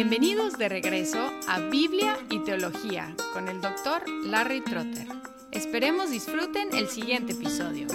Bienvenidos de regreso a Biblia y Teología con el doctor Larry Trotter. Esperemos disfruten el siguiente episodio.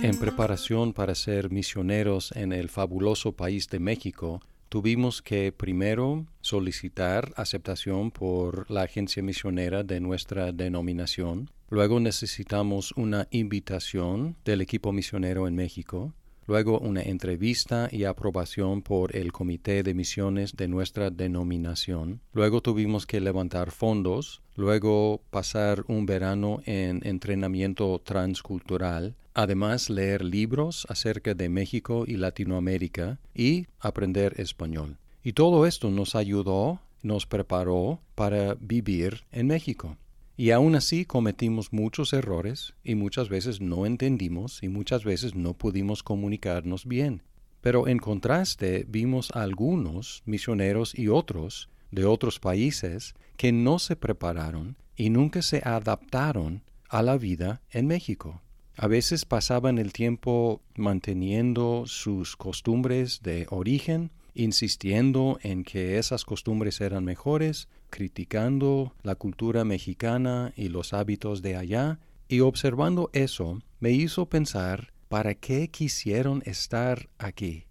En preparación para ser misioneros en el fabuloso país de México, tuvimos que primero solicitar aceptación por la agencia misionera de nuestra denominación Luego necesitamos una invitación del equipo misionero en México. Luego una entrevista y aprobación por el comité de misiones de nuestra denominación. Luego tuvimos que levantar fondos. Luego pasar un verano en entrenamiento transcultural. Además leer libros acerca de México y Latinoamérica y aprender español. Y todo esto nos ayudó, nos preparó para vivir en México. Y aún así cometimos muchos errores y muchas veces no entendimos y muchas veces no pudimos comunicarnos bien. Pero en contraste vimos algunos misioneros y otros de otros países que no se prepararon y nunca se adaptaron a la vida en México. A veces pasaban el tiempo manteniendo sus costumbres de origen, insistiendo en que esas costumbres eran mejores, criticando la cultura mexicana y los hábitos de allá, y observando eso me hizo pensar para qué quisieron estar aquí.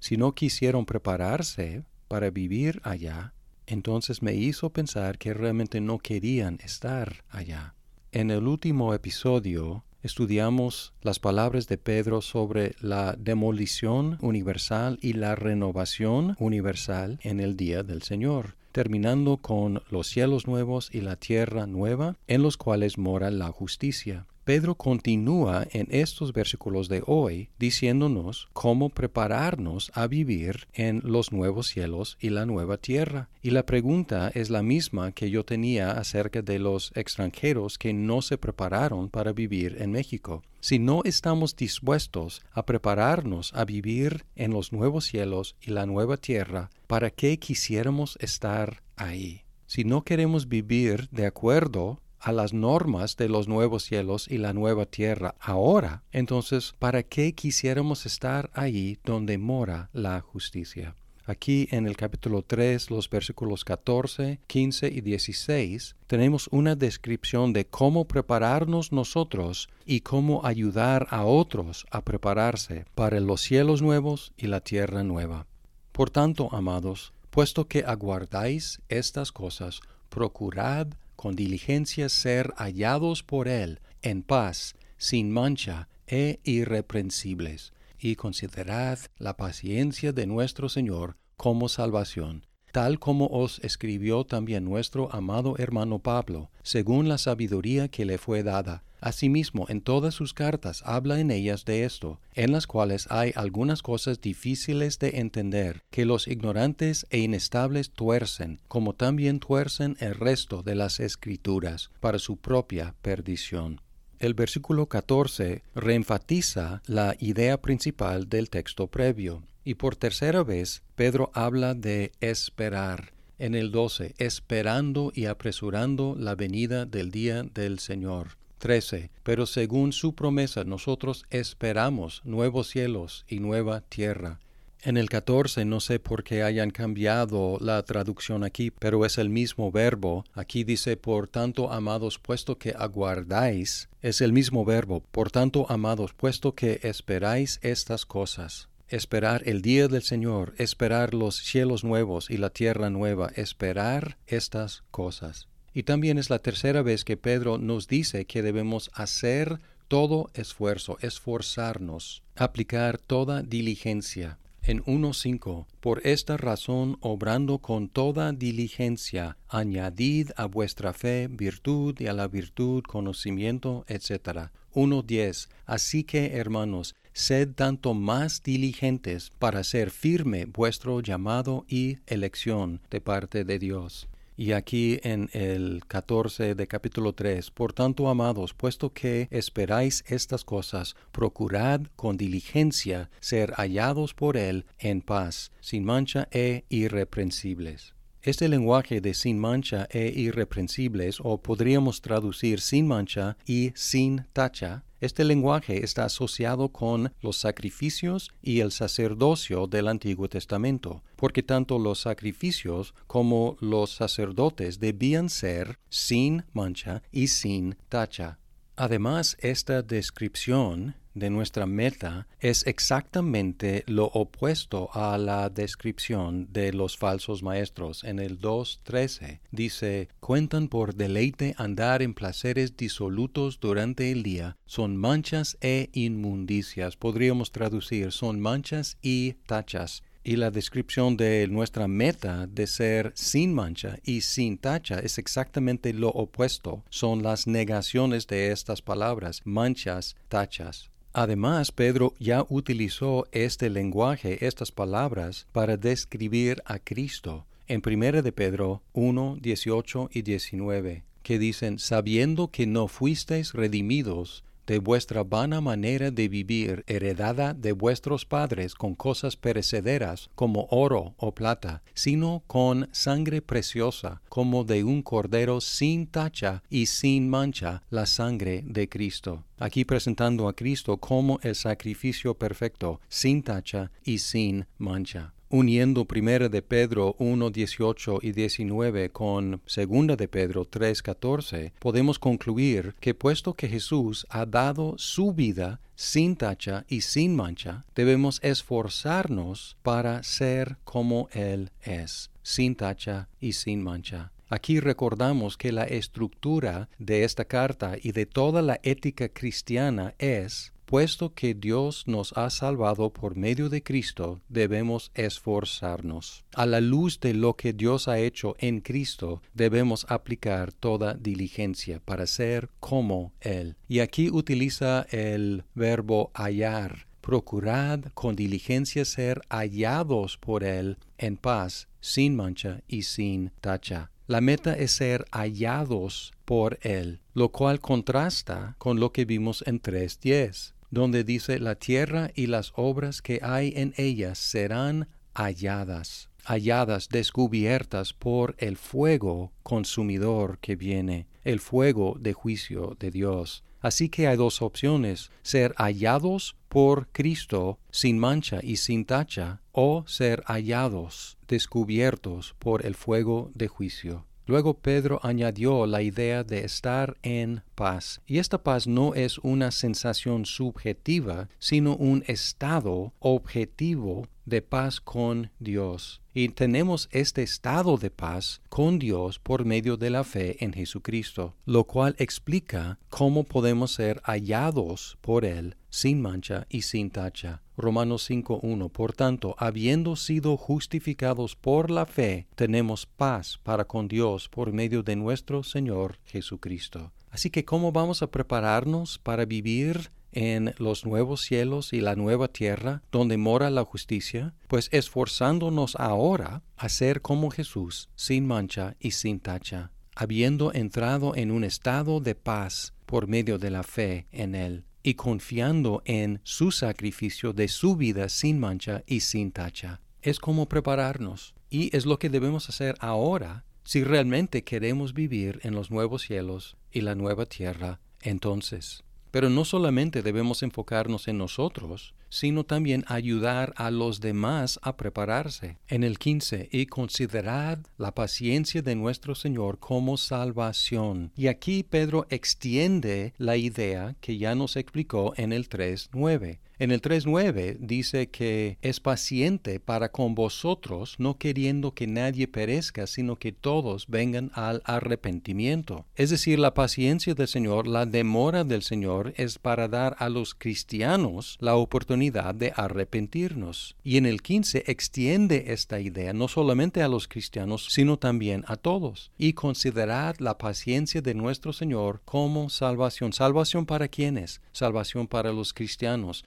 Si no quisieron prepararse para vivir allá, entonces me hizo pensar que realmente no querían estar allá. En el último episodio estudiamos las palabras de Pedro sobre la demolición universal y la renovación universal en el día del Señor terminando con los cielos nuevos y la tierra nueva, en los cuales mora la justicia. Pedro continúa en estos versículos de hoy diciéndonos cómo prepararnos a vivir en los nuevos cielos y la nueva tierra. Y la pregunta es la misma que yo tenía acerca de los extranjeros que no se prepararon para vivir en México. Si no estamos dispuestos a prepararnos a vivir en los nuevos cielos y la nueva tierra, ¿para qué quisiéramos estar ahí? Si no queremos vivir de acuerdo a las normas de los nuevos cielos y la nueva tierra ahora, entonces, ¿para qué quisiéramos estar allí donde mora la justicia? Aquí en el capítulo 3, los versículos 14, 15 y 16, tenemos una descripción de cómo prepararnos nosotros y cómo ayudar a otros a prepararse para los cielos nuevos y la tierra nueva. Por tanto, amados, puesto que aguardáis estas cosas, procurad con diligencia ser hallados por Él en paz, sin mancha e irreprensibles, y considerad la paciencia de nuestro Señor como salvación, tal como os escribió también nuestro amado hermano Pablo, según la sabiduría que le fue dada Asimismo, en todas sus cartas habla en ellas de esto, en las cuales hay algunas cosas difíciles de entender, que los ignorantes e inestables tuercen, como también tuercen el resto de las escrituras, para su propia perdición. El versículo 14 reenfatiza la idea principal del texto previo, y por tercera vez Pedro habla de esperar. En el 12, esperando y apresurando la venida del día del Señor. 13. Pero según su promesa nosotros esperamos nuevos cielos y nueva tierra. En el 14 no sé por qué hayan cambiado la traducción aquí, pero es el mismo verbo. Aquí dice, por tanto, amados, puesto que aguardáis, es el mismo verbo. Por tanto, amados, puesto que esperáis estas cosas. Esperar el día del Señor, esperar los cielos nuevos y la tierra nueva, esperar estas cosas. Y también es la tercera vez que Pedro nos dice que debemos hacer todo esfuerzo, esforzarnos, aplicar toda diligencia. En 1.5, por esta razón, obrando con toda diligencia, añadid a vuestra fe virtud y a la virtud conocimiento, etc. 1.10, así que, hermanos, sed tanto más diligentes para ser firme vuestro llamado y elección de parte de Dios. Y aquí en el 14 de capítulo 3, por tanto, amados, puesto que esperáis estas cosas, procurad con diligencia ser hallados por Él en paz, sin mancha e irreprensibles. Este lenguaje de sin mancha e irreprensibles, o podríamos traducir sin mancha y sin tacha, este lenguaje está asociado con los sacrificios y el sacerdocio del Antiguo Testamento, porque tanto los sacrificios como los sacerdotes debían ser sin mancha y sin tacha. Además, esta descripción de nuestra meta es exactamente lo opuesto a la descripción de los falsos maestros. En el 2.13 dice, cuentan por deleite andar en placeres disolutos durante el día, son manchas e inmundicias. Podríamos traducir, son manchas y tachas y la descripción de nuestra meta de ser sin mancha y sin tacha es exactamente lo opuesto. Son las negaciones de estas palabras, manchas, tachas. Además, Pedro ya utilizó este lenguaje, estas palabras, para describir a Cristo. En 1 de Pedro 1, 18 y 19, que dicen, sabiendo que no fuisteis redimidos de vuestra vana manera de vivir heredada de vuestros padres con cosas perecederas como oro o plata, sino con sangre preciosa como de un cordero sin tacha y sin mancha, la sangre de Cristo. Aquí presentando a Cristo como el sacrificio perfecto, sin tacha y sin mancha uniendo primera de Pedro 1, 18 y 19 con segunda de Pedro 3, 14, podemos concluir que puesto que Jesús ha dado su vida sin tacha y sin mancha, debemos esforzarnos para ser como Él es, sin tacha y sin mancha. Aquí recordamos que la estructura de esta carta y de toda la ética cristiana es Puesto que Dios nos ha salvado por medio de Cristo, debemos esforzarnos. A la luz de lo que Dios ha hecho en Cristo, debemos aplicar toda diligencia para ser como Él. Y aquí utiliza el verbo hallar. Procurad con diligencia ser hallados por Él en paz, sin mancha y sin tacha. La meta es ser hallados por Él, lo cual contrasta con lo que vimos en 3.10 donde dice la tierra y las obras que hay en ellas serán halladas, halladas, descubiertas por el fuego consumidor que viene, el fuego de juicio de Dios. Así que hay dos opciones, ser hallados por Cristo sin mancha y sin tacha, o ser hallados, descubiertos por el fuego de juicio. Luego Pedro añadió la idea de estar en paz. Y esta paz no es una sensación subjetiva, sino un estado objetivo de paz con Dios. Y tenemos este estado de paz con Dios por medio de la fe en Jesucristo, lo cual explica cómo podemos ser hallados por Él sin mancha y sin tacha. Romanos 5.1. Por tanto, habiendo sido justificados por la fe, tenemos paz para con Dios por medio de nuestro Señor Jesucristo. Así que, ¿cómo vamos a prepararnos para vivir en los nuevos cielos y la nueva tierra donde mora la justicia? Pues esforzándonos ahora a ser como Jesús, sin mancha y sin tacha, habiendo entrado en un estado de paz por medio de la fe en Él y confiando en su sacrificio de su vida sin mancha y sin tacha. Es como prepararnos y es lo que debemos hacer ahora si realmente queremos vivir en los nuevos cielos y la nueva tierra entonces. Pero no solamente debemos enfocarnos en nosotros, sino también ayudar a los demás a prepararse. En el 15, y considerad la paciencia de nuestro Señor como salvación. Y aquí Pedro extiende la idea que ya nos explicó en el 3.9. En el 3.9 dice que es paciente para con vosotros, no queriendo que nadie perezca, sino que todos vengan al arrepentimiento. Es decir, la paciencia del Señor, la demora del Señor es para dar a los cristianos la oportunidad de arrepentirnos. Y en el 15 extiende esta idea no solamente a los cristianos, sino también a todos. Y considerad la paciencia de nuestro Señor como salvación. ¿Salvación para quiénes? Salvación para los cristianos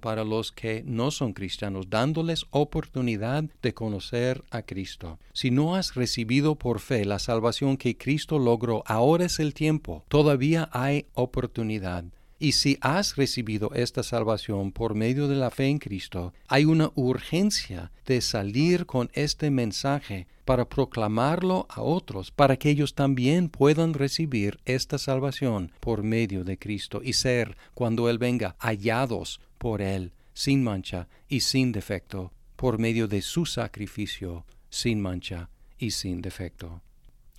para los que no son cristianos, dándoles oportunidad de conocer a Cristo. Si no has recibido por fe la salvación que Cristo logró, ahora es el tiempo, todavía hay oportunidad. Y si has recibido esta salvación por medio de la fe en Cristo, hay una urgencia de salir con este mensaje para proclamarlo a otros, para que ellos también puedan recibir esta salvación por medio de Cristo y ser, cuando Él venga, hallados por Él, sin mancha y sin defecto, por medio de su sacrificio, sin mancha y sin defecto.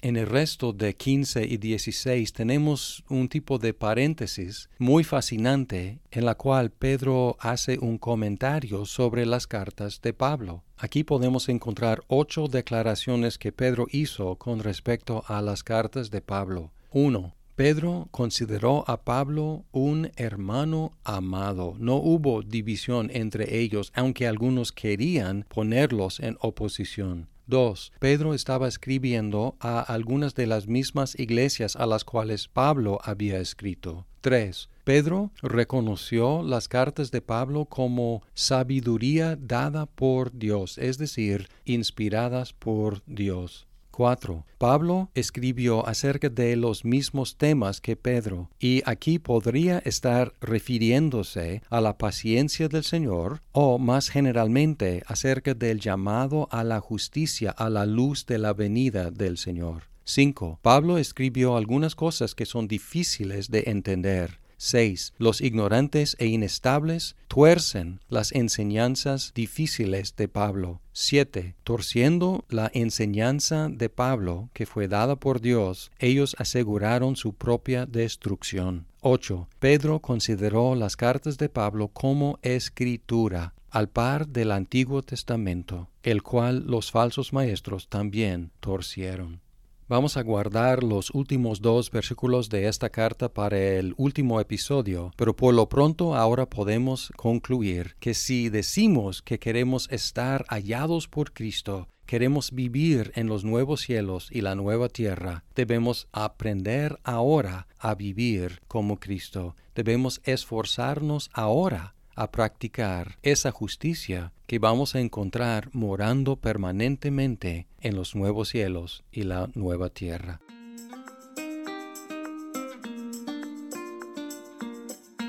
En el resto de 15 y 16 tenemos un tipo de paréntesis muy fascinante en la cual Pedro hace un comentario sobre las cartas de Pablo. Aquí podemos encontrar ocho declaraciones que Pedro hizo con respecto a las cartas de Pablo. 1. Pedro consideró a Pablo un hermano amado. No hubo división entre ellos, aunque algunos querían ponerlos en oposición. 2. Pedro estaba escribiendo a algunas de las mismas iglesias a las cuales Pablo había escrito. 3. Pedro reconoció las cartas de Pablo como sabiduría dada por Dios, es decir, inspiradas por Dios. 4. Pablo escribió acerca de los mismos temas que Pedro, y aquí podría estar refiriéndose a la paciencia del Señor o más generalmente acerca del llamado a la justicia a la luz de la venida del Señor. 5. Pablo escribió algunas cosas que son difíciles de entender 6. Los ignorantes e inestables tuercen las enseñanzas difíciles de Pablo. 7. Torciendo la enseñanza de Pablo que fue dada por Dios, ellos aseguraron su propia destrucción. 8. Pedro consideró las cartas de Pablo como escritura, al par del Antiguo Testamento, el cual los falsos maestros también torcieron. Vamos a guardar los últimos dos versículos de esta carta para el último episodio, pero por lo pronto ahora podemos concluir que si decimos que queremos estar hallados por Cristo, queremos vivir en los nuevos cielos y la nueva tierra, debemos aprender ahora a vivir como Cristo, debemos esforzarnos ahora a practicar esa justicia que vamos a encontrar morando permanentemente en los nuevos cielos y la nueva tierra.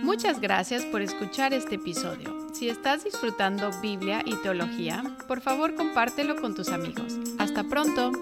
Muchas gracias por escuchar este episodio. Si estás disfrutando Biblia y teología, por favor compártelo con tus amigos. Hasta pronto.